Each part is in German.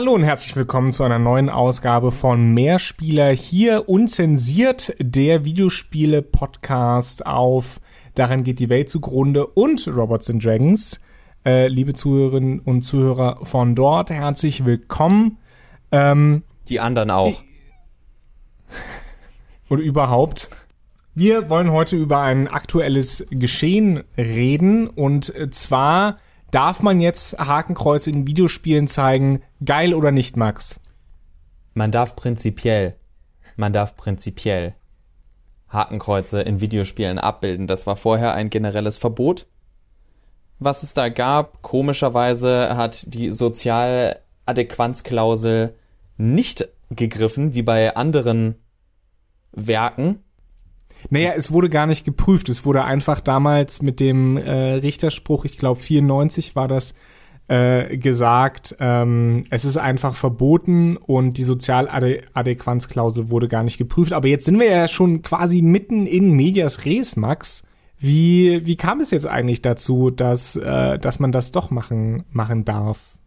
Hallo und herzlich willkommen zu einer neuen Ausgabe von Mehrspieler hier unzensiert, der Videospiele-Podcast auf Daran geht die Welt zugrunde und Robots and Dragons. Äh, liebe Zuhörerinnen und Zuhörer von dort, herzlich willkommen. Ähm, die anderen auch. Und überhaupt. Wir wollen heute über ein aktuelles Geschehen reden und zwar Darf man jetzt Hakenkreuze in Videospielen zeigen? Geil oder nicht, Max? Man darf prinzipiell, man darf prinzipiell Hakenkreuze in Videospielen abbilden. Das war vorher ein generelles Verbot. Was es da gab, komischerweise hat die Sozialadäquanzklausel nicht gegriffen, wie bei anderen Werken. Naja, es wurde gar nicht geprüft. Es wurde einfach damals mit dem äh, Richterspruch, ich glaube 94 war das, äh, gesagt, ähm, es ist einfach verboten und die Sozialadäquanzklausel wurde gar nicht geprüft. Aber jetzt sind wir ja schon quasi mitten in Medias Res, Max. Wie, wie kam es jetzt eigentlich dazu, dass, äh, dass man das doch machen, machen darf?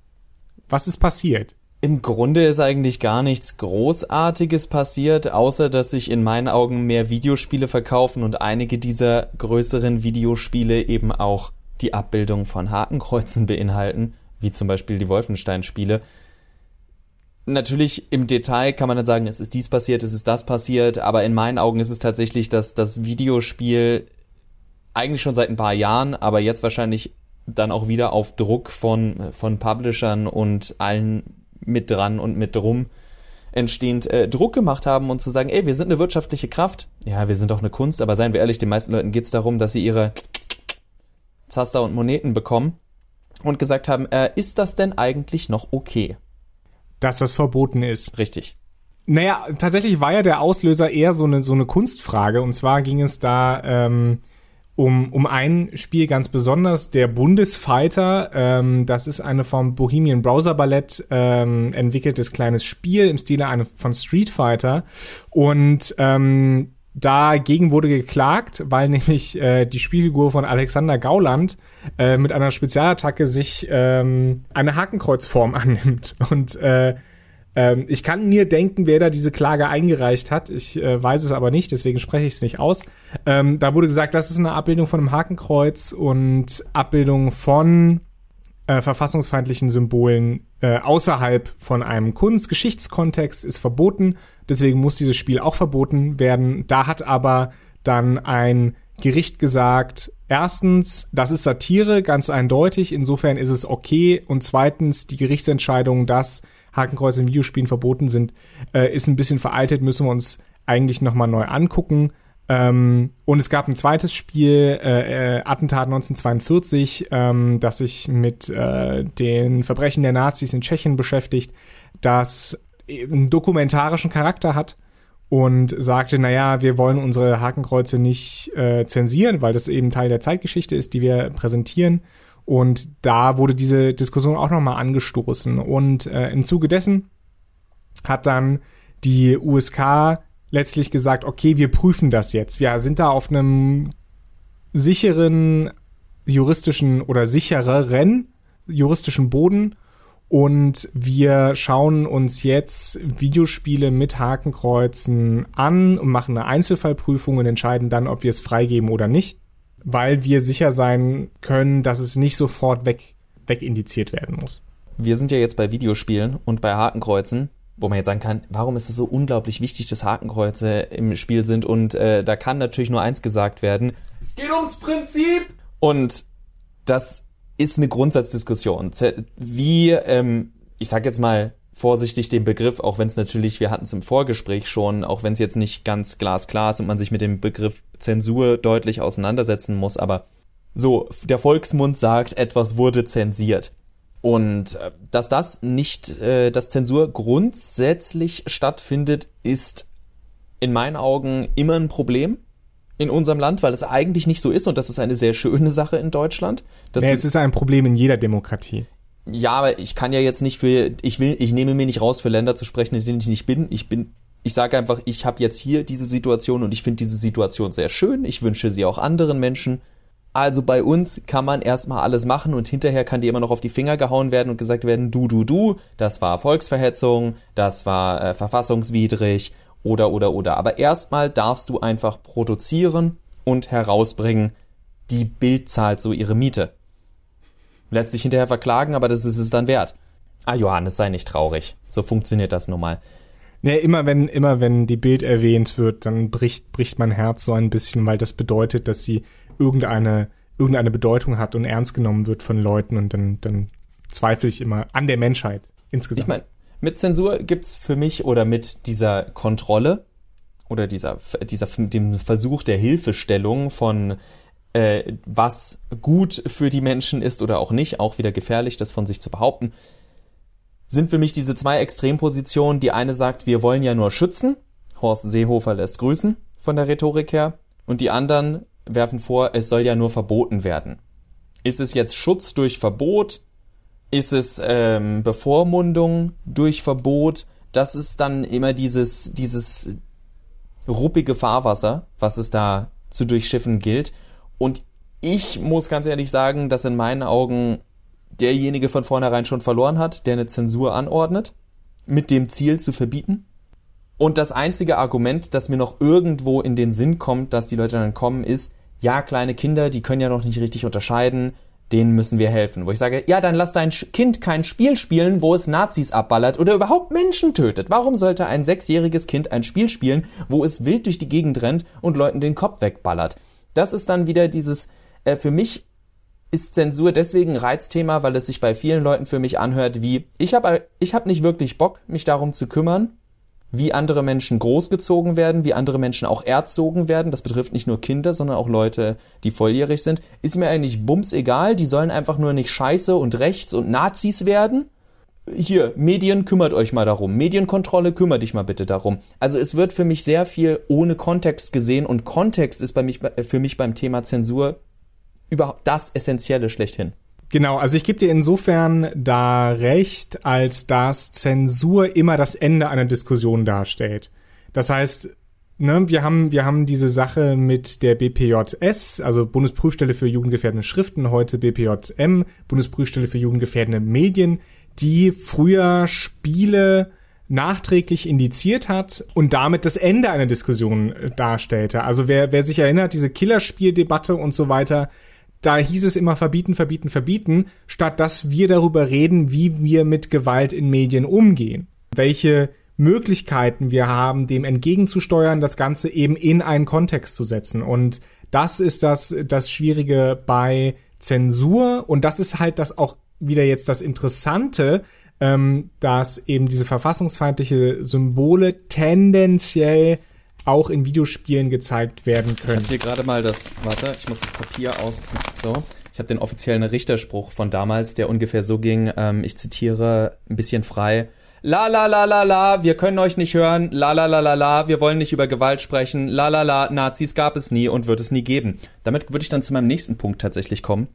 Was ist passiert? Im Grunde ist eigentlich gar nichts Großartiges passiert, außer dass sich in meinen Augen mehr Videospiele verkaufen und einige dieser größeren Videospiele eben auch die Abbildung von Hakenkreuzen beinhalten, wie zum Beispiel die Wolfenstein-Spiele. Natürlich im Detail kann man dann sagen, es ist dies passiert, es ist das passiert, aber in meinen Augen ist es tatsächlich, dass das Videospiel eigentlich schon seit ein paar Jahren, aber jetzt wahrscheinlich dann auch wieder auf Druck von, von Publishern und allen mit dran und mit drum entstehend äh, Druck gemacht haben und zu sagen, ey, wir sind eine wirtschaftliche Kraft. Ja, wir sind doch eine Kunst, aber seien wir ehrlich, den meisten Leuten geht's darum, dass sie ihre Zaster und Moneten bekommen und gesagt haben, äh, ist das denn eigentlich noch okay? Dass das verboten ist. Richtig. Naja, tatsächlich war ja der Auslöser eher so eine, so eine Kunstfrage. Und zwar ging es da ähm, um, um ein Spiel ganz besonders, der Bundesfighter. Ähm, das ist eine vom Bohemian Browser Ballett ähm, entwickeltes kleines Spiel im Stile eine, von Street Fighter. Und ähm, dagegen wurde geklagt, weil nämlich äh, die Spielfigur von Alexander Gauland äh, mit einer Spezialattacke sich ähm, eine Hakenkreuzform annimmt. Und äh, ähm, ich kann mir denken, wer da diese Klage eingereicht hat. Ich äh, weiß es aber nicht, deswegen spreche ich es nicht aus. Ähm, da wurde gesagt, das ist eine Abbildung von einem Hakenkreuz und Abbildung von äh, verfassungsfeindlichen Symbolen äh, außerhalb von einem Kunstgeschichtskontext ist verboten. Deswegen muss dieses Spiel auch verboten werden. Da hat aber dann ein Gericht gesagt, erstens, das ist Satire, ganz eindeutig, insofern ist es okay. Und zweitens, die Gerichtsentscheidung, dass Hakenkreuze in Videospielen verboten sind, äh, ist ein bisschen veraltet, müssen wir uns eigentlich nochmal neu angucken. Ähm, und es gab ein zweites Spiel, äh, äh, Attentat 1942, ähm, das sich mit äh, den Verbrechen der Nazis in Tschechien beschäftigt, das einen dokumentarischen Charakter hat und sagte, naja, wir wollen unsere Hakenkreuze nicht äh, zensieren, weil das eben Teil der Zeitgeschichte ist, die wir präsentieren. Und da wurde diese Diskussion auch nochmal angestoßen. Und äh, im Zuge dessen hat dann die USK letztlich gesagt, okay, wir prüfen das jetzt. Wir sind da auf einem sicheren juristischen oder sichereren juristischen Boden und wir schauen uns jetzt Videospiele mit Hakenkreuzen an und machen eine Einzelfallprüfung und entscheiden dann, ob wir es freigeben oder nicht weil wir sicher sein können, dass es nicht sofort weg, wegindiziert werden muss. Wir sind ja jetzt bei Videospielen und bei Hakenkreuzen, wo man jetzt sagen kann, warum ist es so unglaublich wichtig, dass Hakenkreuze im Spiel sind? Und äh, da kann natürlich nur eins gesagt werden. Es geht ums Prinzip! Und das ist eine Grundsatzdiskussion. Wie, ähm, ich sag jetzt mal, vorsichtig den Begriff, auch wenn es natürlich, wir hatten es im Vorgespräch schon, auch wenn es jetzt nicht ganz glasklar ist und man sich mit dem Begriff Zensur deutlich auseinandersetzen muss, aber so, der Volksmund sagt, etwas wurde zensiert. Und äh, dass das nicht, äh, dass Zensur grundsätzlich stattfindet, ist in meinen Augen immer ein Problem in unserem Land, weil es eigentlich nicht so ist und das ist eine sehr schöne Sache in Deutschland. Ja, es ist ein Problem in jeder Demokratie ja, aber ich kann ja jetzt nicht für, ich will, ich nehme mir nicht raus, für Länder zu sprechen, in denen ich nicht bin. Ich bin, ich sage einfach, ich habe jetzt hier diese Situation und ich finde diese Situation sehr schön. Ich wünsche sie auch anderen Menschen. Also bei uns kann man erstmal alles machen und hinterher kann dir immer noch auf die Finger gehauen werden und gesagt werden, du, du, du, das war Volksverhetzung, das war äh, verfassungswidrig oder, oder, oder. Aber erstmal darfst du einfach produzieren und herausbringen, die Bild zahlt so ihre Miete. Lässt sich hinterher verklagen, aber das ist es dann wert. Ah, Johannes, sei nicht traurig. So funktioniert das nun mal. Nee, immer wenn, immer wenn die Bild erwähnt wird, dann bricht, bricht mein Herz so ein bisschen, weil das bedeutet, dass sie irgendeine, irgendeine Bedeutung hat und ernst genommen wird von Leuten und dann, dann zweifle ich immer an der Menschheit insgesamt. Ich meine, mit Zensur gibt's für mich oder mit dieser Kontrolle oder dieser, dieser, dem Versuch der Hilfestellung von äh, was gut für die Menschen ist oder auch nicht, auch wieder gefährlich, das von sich zu behaupten, sind für mich diese zwei Extrempositionen. Die eine sagt, wir wollen ja nur schützen. Horst Seehofer lässt grüßen von der Rhetorik her. Und die anderen werfen vor, es soll ja nur verboten werden. Ist es jetzt Schutz durch Verbot? Ist es ähm, Bevormundung durch Verbot? Das ist dann immer dieses, dieses ruppige Fahrwasser, was es da zu durchschiffen gilt. Und ich muss ganz ehrlich sagen, dass in meinen Augen derjenige von vornherein schon verloren hat, der eine Zensur anordnet, mit dem Ziel zu verbieten. Und das einzige Argument, das mir noch irgendwo in den Sinn kommt, dass die Leute dann kommen, ist, ja, kleine Kinder, die können ja noch nicht richtig unterscheiden, denen müssen wir helfen. Wo ich sage, ja, dann lass dein Kind kein Spiel spielen, wo es Nazis abballert oder überhaupt Menschen tötet. Warum sollte ein sechsjähriges Kind ein Spiel spielen, wo es wild durch die Gegend rennt und Leuten den Kopf wegballert? Das ist dann wieder dieses, äh, für mich ist Zensur deswegen Reizthema, weil es sich bei vielen Leuten für mich anhört wie, ich habe ich hab nicht wirklich Bock, mich darum zu kümmern, wie andere Menschen großgezogen werden, wie andere Menschen auch erzogen werden. Das betrifft nicht nur Kinder, sondern auch Leute, die volljährig sind. Ist mir eigentlich bums egal, die sollen einfach nur nicht scheiße und rechts und Nazis werden. Hier, Medien kümmert euch mal darum. Medienkontrolle kümmert dich mal bitte darum. Also es wird für mich sehr viel ohne Kontext gesehen und Kontext ist bei mich, für mich beim Thema Zensur überhaupt das Essentielle schlechthin. Genau, also ich gebe dir insofern da recht, als dass Zensur immer das Ende einer Diskussion darstellt. Das heißt, ne, wir haben, wir haben diese Sache mit der BPJS, also Bundesprüfstelle für jugendgefährdende Schriften, heute BPJM, Bundesprüfstelle für jugendgefährdende Medien, die früher Spiele nachträglich indiziert hat und damit das Ende einer Diskussion äh, darstellte. Also wer, wer sich erinnert, diese Killerspieldebatte und so weiter, da hieß es immer verbieten, verbieten, verbieten, statt dass wir darüber reden, wie wir mit Gewalt in Medien umgehen. Welche Möglichkeiten wir haben, dem entgegenzusteuern, das Ganze eben in einen Kontext zu setzen. Und das ist das, das Schwierige bei Zensur. Und das ist halt das auch wieder jetzt das Interessante, ähm, dass eben diese verfassungsfeindliche Symbole tendenziell auch in Videospielen gezeigt werden können. Ich habe hier gerade mal das, warte, ich muss das Papier aus, so. Ich habe den offiziellen Richterspruch von damals, der ungefähr so ging, ähm, ich zitiere ein bisschen frei. La la la la la, wir können euch nicht hören. La la la la la, wir wollen nicht über Gewalt sprechen. La la la, Nazis gab es nie und wird es nie geben. Damit würde ich dann zu meinem nächsten Punkt tatsächlich kommen.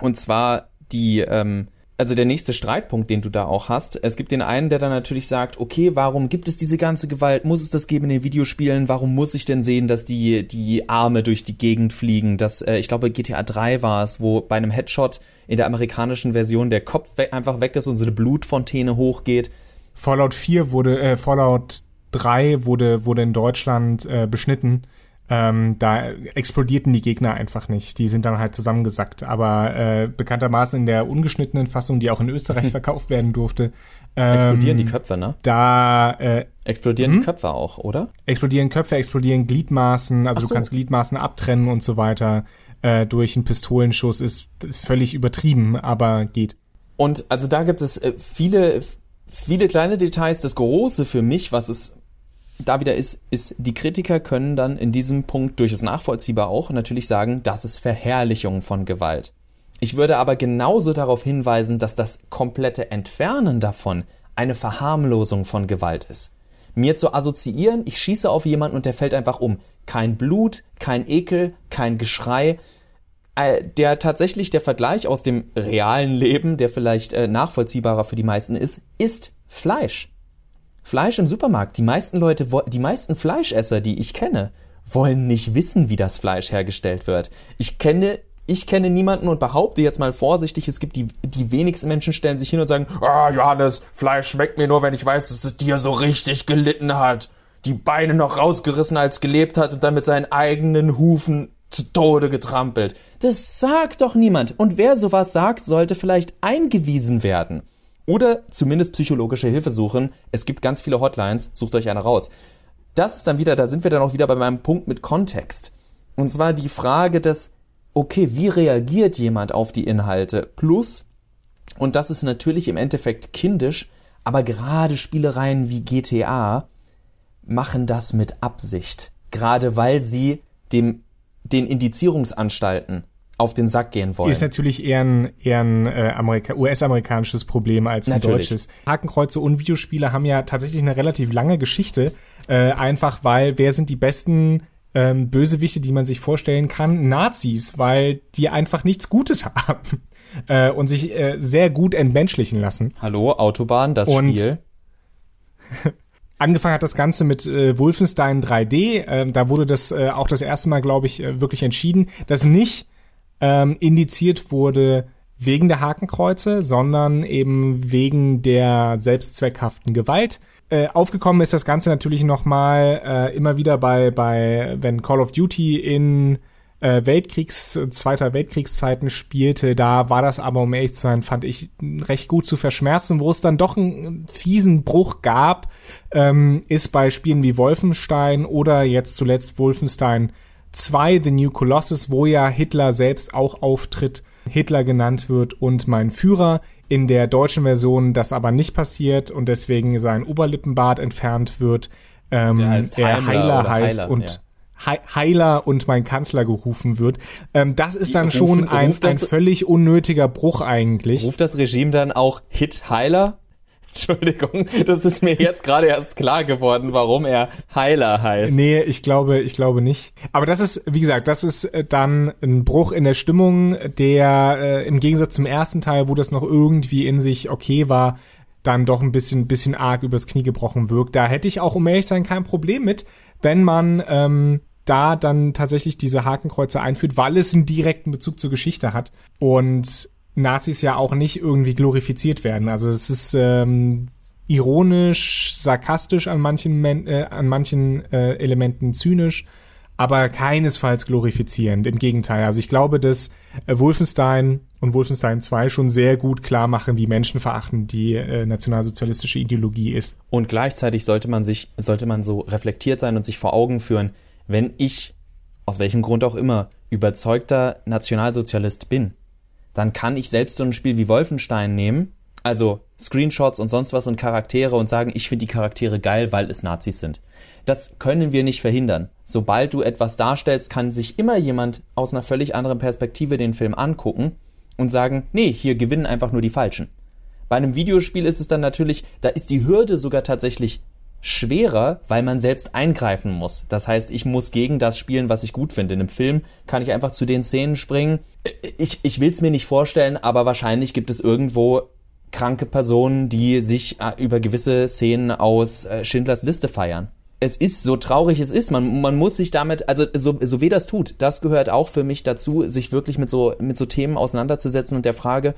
Und zwar die ähm, also der nächste Streitpunkt, den du da auch hast. Es gibt den einen, der dann natürlich sagt, okay, warum gibt es diese ganze Gewalt? Muss es das geben in den Videospielen? Warum muss ich denn sehen, dass die, die Arme durch die Gegend fliegen? Das, äh, ich glaube, GTA 3 war es, wo bei einem Headshot in der amerikanischen Version der Kopf we einfach weg ist und so eine Blutfontäne hochgeht. Fallout 4 wurde, äh, Fallout 3 wurde, wurde in Deutschland äh, beschnitten ähm, da explodierten die Gegner einfach nicht. Die sind dann halt zusammengesackt. Aber äh, bekanntermaßen in der ungeschnittenen Fassung, die auch in Österreich verkauft werden durfte, ähm, explodieren die Köpfe, ne? Da äh, explodieren hm? die Köpfe auch, oder? Explodieren Köpfe, explodieren Gliedmaßen, also so. du kannst Gliedmaßen abtrennen und so weiter. Äh, durch einen Pistolenschuss ist, ist völlig übertrieben, aber geht. Und also da gibt es äh, viele, viele kleine Details. Das Große für mich, was es da wieder ist, ist, die Kritiker können dann in diesem Punkt durchaus nachvollziehbar auch natürlich sagen, das ist Verherrlichung von Gewalt. Ich würde aber genauso darauf hinweisen, dass das komplette Entfernen davon eine Verharmlosung von Gewalt ist. Mir zu assoziieren, ich schieße auf jemanden und der fällt einfach um. Kein Blut, kein Ekel, kein Geschrei. Äh, der tatsächlich der Vergleich aus dem realen Leben, der vielleicht äh, nachvollziehbarer für die meisten ist, ist Fleisch. Fleisch im Supermarkt. Die meisten Leute, die meisten Fleischesser, die ich kenne, wollen nicht wissen, wie das Fleisch hergestellt wird. Ich kenne ich kenne niemanden und behaupte jetzt mal vorsichtig, es gibt die, die wenigsten Menschen stellen sich hin und sagen, ah, Johannes, Fleisch schmeckt mir nur, wenn ich weiß, dass es dir so richtig gelitten hat. Die Beine noch rausgerissen, als gelebt hat und dann mit seinen eigenen Hufen zu Tode getrampelt. Das sagt doch niemand. Und wer sowas sagt, sollte vielleicht eingewiesen werden. Oder zumindest psychologische Hilfe suchen. Es gibt ganz viele Hotlines, sucht euch eine raus. Das ist dann wieder, da sind wir dann auch wieder bei meinem Punkt mit Kontext. Und zwar die Frage des, okay, wie reagiert jemand auf die Inhalte? Plus, und das ist natürlich im Endeffekt kindisch, aber gerade Spielereien wie GTA machen das mit Absicht. Gerade weil sie dem, den Indizierungsanstalten auf den Sack gehen wollen. Ist natürlich eher ein, eher ein äh, US-amerikanisches Problem als ein natürlich. deutsches. Hakenkreuze und Videospiele haben ja tatsächlich eine relativ lange Geschichte, äh, einfach weil wer sind die besten ähm, Bösewichte, die man sich vorstellen kann? Nazis, weil die einfach nichts Gutes haben äh, und sich äh, sehr gut entmenschlichen lassen. Hallo, Autobahn, das und Spiel. Angefangen hat das Ganze mit äh, Wolfenstein 3D. Ähm, da wurde das äh, auch das erste Mal, glaube ich, äh, wirklich entschieden, dass nicht ähm, indiziert wurde wegen der Hakenkreuze, sondern eben wegen der selbstzweckhaften Gewalt. Äh, aufgekommen ist das Ganze natürlich nochmal äh, immer wieder bei, bei, wenn Call of Duty in äh, Weltkriegs-, Zweiter Weltkriegszeiten spielte, da war das aber, um ehrlich zu sein, fand ich recht gut zu verschmerzen. Wo es dann doch einen fiesen Bruch gab, ähm, ist bei Spielen wie Wolfenstein oder jetzt zuletzt Wolfenstein 2, The New Colossus, wo ja Hitler selbst auch auftritt, Hitler genannt wird und mein Führer. In der deutschen Version das aber nicht passiert und deswegen sein Oberlippenbart entfernt wird. Ähm, der, heißt der Heiler heißt Heiler, und ja. Heiler und mein Kanzler gerufen wird. Ähm, das ist dann rufen, schon ein, ein völlig unnötiger Bruch eigentlich. Ruft das Regime dann auch Hit Heiler? Entschuldigung, das ist mir jetzt gerade erst klar geworden, warum er Heiler heißt. Nee, ich glaube, ich glaube nicht. Aber das ist, wie gesagt, das ist äh, dann ein Bruch in der Stimmung, der äh, im Gegensatz zum ersten Teil, wo das noch irgendwie in sich okay war, dann doch ein bisschen, bisschen arg übers Knie gebrochen wirkt. Da hätte ich auch, um ehrlich sein, kein Problem mit, wenn man ähm, da dann tatsächlich diese Hakenkreuze einführt, weil es einen direkten Bezug zur Geschichte hat. Und Nazis ja auch nicht irgendwie glorifiziert werden. Also es ist ähm, ironisch, sarkastisch an manchen, äh, an manchen äh, Elementen zynisch, aber keinesfalls glorifizierend. Im Gegenteil. Also ich glaube, dass äh, Wolfenstein und Wolfenstein 2 schon sehr gut klar machen, wie menschenverachtend die äh, nationalsozialistische Ideologie ist. Und gleichzeitig sollte man sich, sollte man so reflektiert sein und sich vor Augen führen, wenn ich, aus welchem Grund auch immer, überzeugter Nationalsozialist bin, dann kann ich selbst so ein Spiel wie Wolfenstein nehmen, also Screenshots und sonst was und Charaktere und sagen, ich finde die Charaktere geil, weil es Nazis sind. Das können wir nicht verhindern. Sobald du etwas darstellst, kann sich immer jemand aus einer völlig anderen Perspektive den Film angucken und sagen, nee, hier gewinnen einfach nur die Falschen. Bei einem Videospiel ist es dann natürlich, da ist die Hürde sogar tatsächlich schwerer, weil man selbst eingreifen muss. Das heißt, ich muss gegen das spielen, was ich gut finde. In einem Film kann ich einfach zu den Szenen springen. Ich, ich will es mir nicht vorstellen, aber wahrscheinlich gibt es irgendwo kranke Personen, die sich äh, über gewisse Szenen aus äh, Schindlers Liste feiern. Es ist so traurig es ist, man, man muss sich damit, also so, so weh das tut, das gehört auch für mich dazu, sich wirklich mit so, mit so Themen auseinanderzusetzen und der Frage,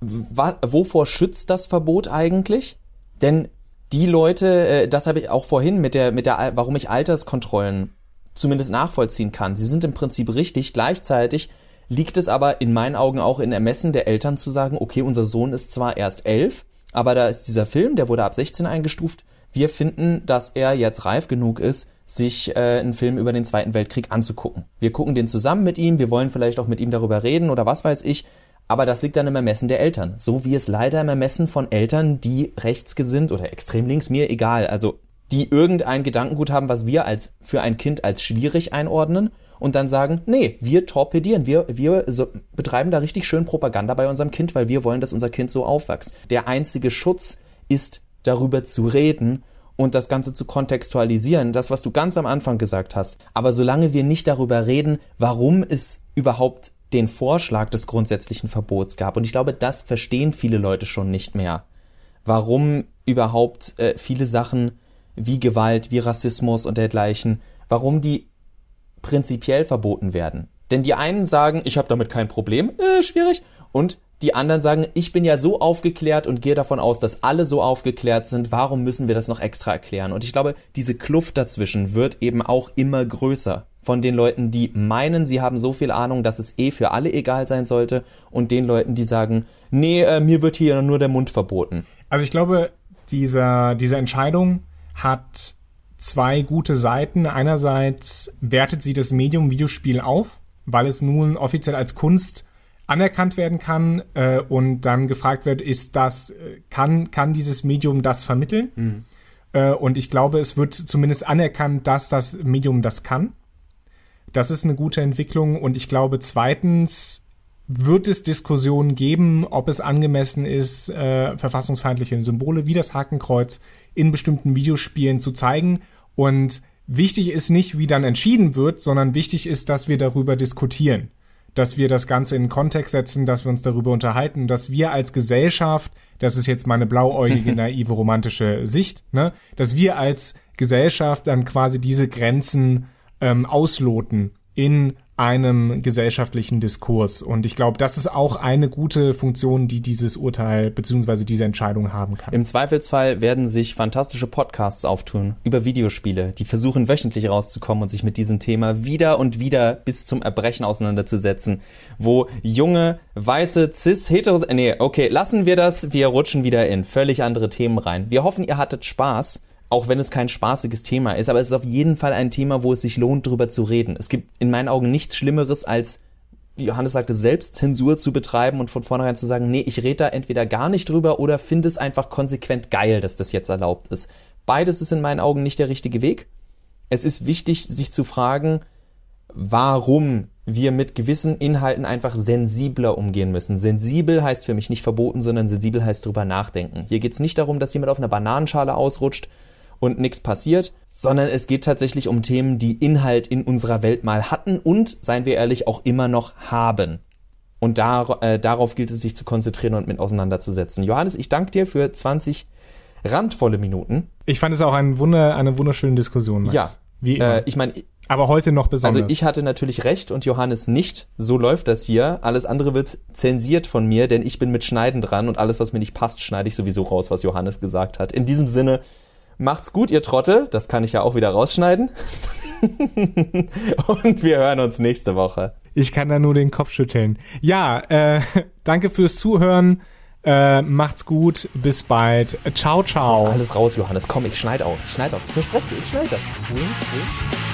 wovor schützt das Verbot eigentlich? Denn die Leute, äh, das habe ich auch vorhin mit der, mit der, warum ich Alterskontrollen zumindest nachvollziehen kann. Sie sind im Prinzip richtig. Gleichzeitig liegt es aber in meinen Augen auch in Ermessen der Eltern zu sagen, okay, unser Sohn ist zwar erst elf, aber da ist dieser Film, der wurde ab 16 eingestuft. Wir finden, dass er jetzt reif genug ist, sich äh, einen Film über den Zweiten Weltkrieg anzugucken. Wir gucken den zusammen mit ihm, wir wollen vielleicht auch mit ihm darüber reden oder was weiß ich. Aber das liegt dann im Ermessen der Eltern. So wie es leider im Ermessen von Eltern, die rechtsgesinnt oder extrem links, mir egal, also die irgendein Gedankengut haben, was wir als für ein Kind als schwierig einordnen und dann sagen, nee, wir torpedieren, wir, wir so, betreiben da richtig schön Propaganda bei unserem Kind, weil wir wollen, dass unser Kind so aufwächst. Der einzige Schutz ist darüber zu reden und das Ganze zu kontextualisieren, das, was du ganz am Anfang gesagt hast. Aber solange wir nicht darüber reden, warum es überhaupt den Vorschlag des grundsätzlichen Verbots gab. Und ich glaube, das verstehen viele Leute schon nicht mehr. Warum überhaupt äh, viele Sachen wie Gewalt, wie Rassismus und dergleichen, warum die prinzipiell verboten werden. Denn die einen sagen, ich habe damit kein Problem, äh, schwierig. Und die anderen sagen, ich bin ja so aufgeklärt und gehe davon aus, dass alle so aufgeklärt sind. Warum müssen wir das noch extra erklären? Und ich glaube, diese Kluft dazwischen wird eben auch immer größer. Von den Leuten, die meinen, sie haben so viel Ahnung, dass es eh für alle egal sein sollte, und den Leuten, die sagen, nee, äh, mir wird hier nur der Mund verboten. Also ich glaube, dieser, diese Entscheidung hat zwei gute Seiten. Einerseits wertet sie das Medium Videospiel auf, weil es nun offiziell als Kunst anerkannt werden kann äh, und dann gefragt wird, ist das, äh, kann, kann dieses Medium das vermitteln? Mhm. Äh, und ich glaube, es wird zumindest anerkannt, dass das Medium das kann. Das ist eine gute Entwicklung und ich glaube, zweitens wird es Diskussionen geben, ob es angemessen ist, äh, verfassungsfeindliche Symbole wie das Hakenkreuz in bestimmten Videospielen zu zeigen. Und wichtig ist nicht, wie dann entschieden wird, sondern wichtig ist, dass wir darüber diskutieren, dass wir das Ganze in Kontext setzen, dass wir uns darüber unterhalten, dass wir als Gesellschaft, das ist jetzt meine blauäugige, naive, romantische Sicht, ne, dass wir als Gesellschaft dann quasi diese Grenzen ähm, ausloten in einem gesellschaftlichen Diskurs. Und ich glaube, das ist auch eine gute Funktion, die dieses Urteil bzw. diese Entscheidung haben kann. Im Zweifelsfall werden sich fantastische Podcasts auftun über Videospiele, die versuchen wöchentlich rauszukommen und sich mit diesem Thema wieder und wieder bis zum Erbrechen auseinanderzusetzen, wo junge, weiße, cis, hetero, nee, okay, lassen wir das, wir rutschen wieder in völlig andere Themen rein. Wir hoffen, ihr hattet Spaß auch wenn es kein spaßiges Thema ist, aber es ist auf jeden Fall ein Thema, wo es sich lohnt, drüber zu reden. Es gibt in meinen Augen nichts Schlimmeres als wie Johannes sagte, Selbstzensur zu betreiben und von vornherein zu sagen, nee, ich rede da entweder gar nicht drüber oder finde es einfach konsequent geil, dass das jetzt erlaubt ist. Beides ist in meinen Augen nicht der richtige Weg. Es ist wichtig, sich zu fragen, warum wir mit gewissen Inhalten einfach sensibler umgehen müssen. Sensibel heißt für mich nicht verboten, sondern sensibel heißt drüber nachdenken. Hier geht es nicht darum, dass jemand auf einer Bananenschale ausrutscht und nichts passiert, sondern es geht tatsächlich um Themen, die Inhalt in unserer Welt mal hatten und, seien wir ehrlich, auch immer noch haben. Und dar äh, darauf gilt es sich zu konzentrieren und mit auseinanderzusetzen. Johannes, ich danke dir für 20 randvolle Minuten. Ich fand es auch ein Wunder, eine wunderschöne Diskussion. Max. Ja. Wie immer. Äh, ich meine, aber heute noch besonders. Also ich hatte natürlich recht und Johannes nicht. So läuft das hier. Alles andere wird zensiert von mir, denn ich bin mit Schneiden dran und alles, was mir nicht passt, schneide ich sowieso raus, was Johannes gesagt hat. In diesem Sinne, Macht's gut, ihr Trottel. Das kann ich ja auch wieder rausschneiden. Und wir hören uns nächste Woche. Ich kann da nur den Kopf schütteln. Ja, äh, danke fürs Zuhören. Äh, macht's gut. Bis bald. Ciao, ciao. Das ist alles raus, Johannes. Komm, ich schneid auch. Ich schneid auch. Ich verspreche dir, ich schneid das. Wink, wink.